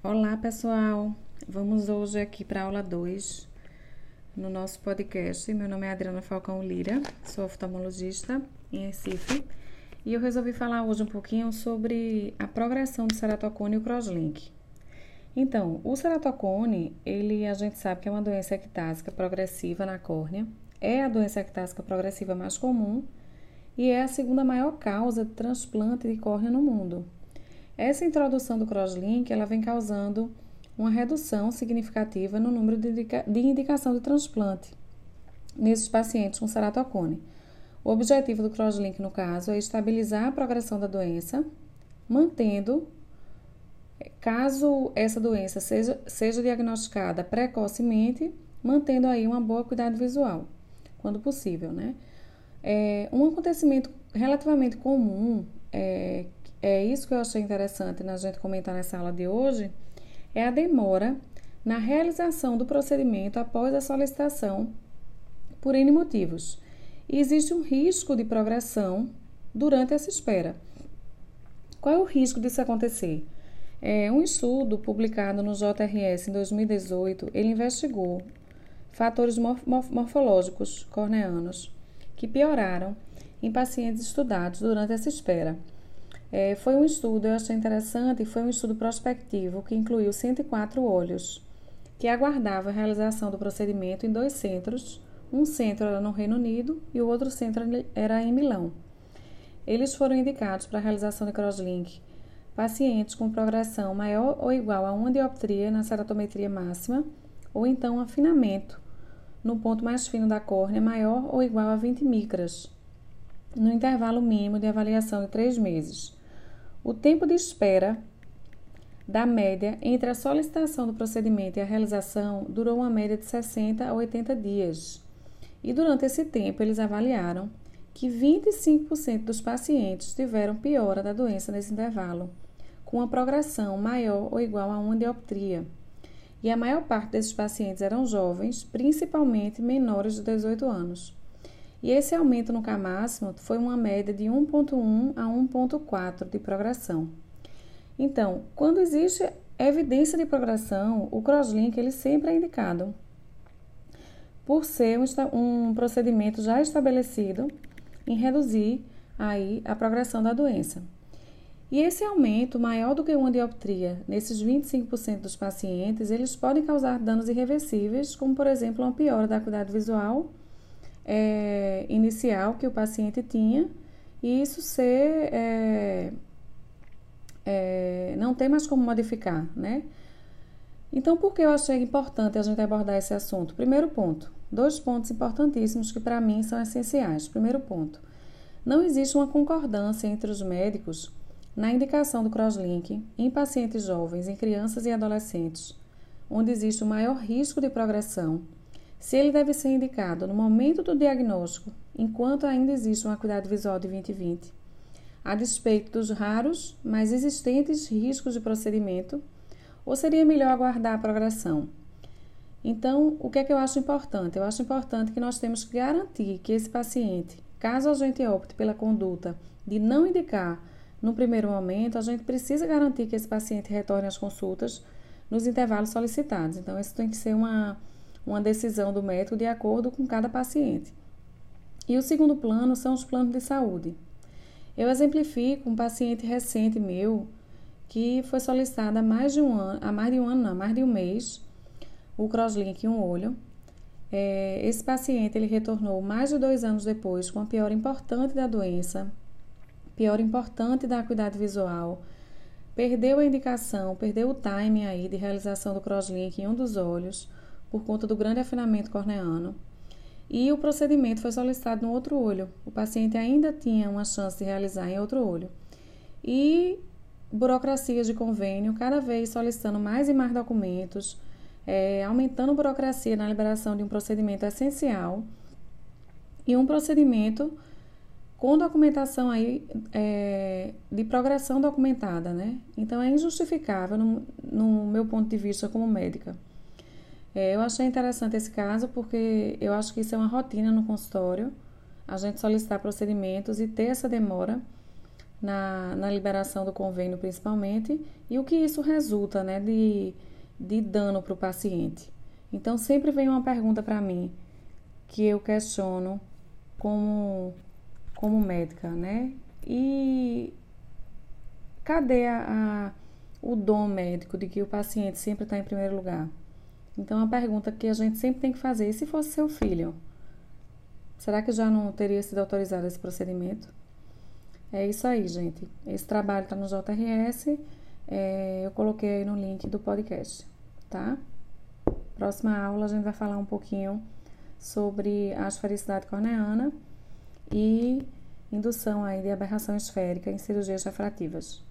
Olá, pessoal. Vamos hoje aqui para a aula 2 no nosso podcast. Meu nome é Adriana Falcão Lira, sou oftalmologista em Recife e eu resolvi falar hoje um pouquinho sobre a progressão do ceratocone e o crosslink. Então, o ceratocone, ele a gente sabe que é uma doença ectásica progressiva na córnea, é a doença ectásica progressiva mais comum e é a segunda maior causa de transplante de córnea no mundo. Essa introdução do crosslink ela vem causando uma redução significativa no número de, indica de indicação de transplante nesses pacientes com ceratocone. O objetivo do crosslink, no caso, é estabilizar a progressão da doença, mantendo, caso essa doença seja, seja diagnosticada precocemente, mantendo aí uma boa cuidado visual, quando possível, né? É, um acontecimento relativamente comum é, é isso que eu achei interessante na gente comentar nessa aula de hoje, é a demora na realização do procedimento após a solicitação por N motivos. E existe um risco de progressão durante essa espera. Qual é o risco disso acontecer? É, um estudo publicado no JRS em 2018, ele investigou fatores morfológicos corneanos que pioraram em pacientes estudados durante essa espera. É, foi um estudo, eu achei interessante, foi um estudo prospectivo que incluiu 104 olhos, que aguardava a realização do procedimento em dois centros. Um centro era no Reino Unido e o outro centro era em Milão. Eles foram indicados para a realização de crosslink pacientes com progressão maior ou igual a uma dioptria na ceratometria máxima, ou então um afinamento no ponto mais fino da córnea maior ou igual a 20 micras, no intervalo mínimo de avaliação de três meses. O tempo de espera da média entre a solicitação do procedimento e a realização durou uma média de 60 a 80 dias. E durante esse tempo, eles avaliaram que 25% dos pacientes tiveram piora da doença nesse intervalo, com uma progressão maior ou igual a uma dioptria. E a maior parte desses pacientes eram jovens, principalmente menores de 18 anos. E esse aumento no K máximo foi uma média de 1,1 a 1,4 de progressão. Então, quando existe evidência de progressão, o crosslink ele sempre é indicado, por ser um, um procedimento já estabelecido em reduzir aí a progressão da doença. E esse aumento maior do que uma dioptria nesses 25% dos pacientes, eles podem causar danos irreversíveis, como por exemplo uma piora da acuidade visual é, inicial que o paciente tinha e isso ser é, é, não tem mais como modificar, né? Então, por que eu achei importante a gente abordar esse assunto? Primeiro ponto, dois pontos importantíssimos que para mim são essenciais. Primeiro ponto, não existe uma concordância entre os médicos na indicação do crosslink em pacientes jovens, em crianças e adolescentes, onde existe o maior risco de progressão se ele deve ser indicado no momento do diagnóstico, enquanto ainda existe uma acuidade visual de 20/20, a despeito dos raros, mas existentes riscos de procedimento, ou seria melhor aguardar a progressão? Então, o que é que eu acho importante? Eu acho importante que nós temos que garantir que esse paciente, caso a gente opte pela conduta de não indicar no primeiro momento, a gente precisa garantir que esse paciente retorne às consultas nos intervalos solicitados. Então, isso tem que ser uma uma decisão do médico de acordo com cada paciente. E o segundo plano são os planos de saúde. Eu exemplifico um paciente recente meu que foi solicitado há mais de um ano, há mais de um ano, não, mais de um mês, o crosslink em um olho. É, esse paciente ele retornou mais de dois anos depois com a pior importante da doença, pior importante da acuidade visual, perdeu a indicação, perdeu o timing aí de realização do crosslink em um dos olhos por conta do grande afinamento corneano. E o procedimento foi solicitado no outro olho. O paciente ainda tinha uma chance de realizar em outro olho. E burocracias de convênio, cada vez solicitando mais e mais documentos, é, aumentando burocracia na liberação de um procedimento essencial e um procedimento com documentação aí é, de progressão documentada, né? Então é injustificável no, no meu ponto de vista como médica. É, eu achei interessante esse caso porque eu acho que isso é uma rotina no consultório, a gente solicitar procedimentos e ter essa demora na, na liberação do convênio, principalmente, e o que isso resulta né, de, de dano para o paciente. Então, sempre vem uma pergunta para mim que eu questiono como, como médica, né? E cadê a, a, o dom médico de que o paciente sempre está em primeiro lugar? Então, a pergunta que a gente sempre tem que fazer: e se fosse seu filho? Será que já não teria sido autorizado esse procedimento? É isso aí, gente. Esse trabalho está no JRS. É, eu coloquei aí no link do podcast, tá? Próxima aula a gente vai falar um pouquinho sobre a esfericidade corneana e indução aí de aberração esférica em cirurgias refrativas.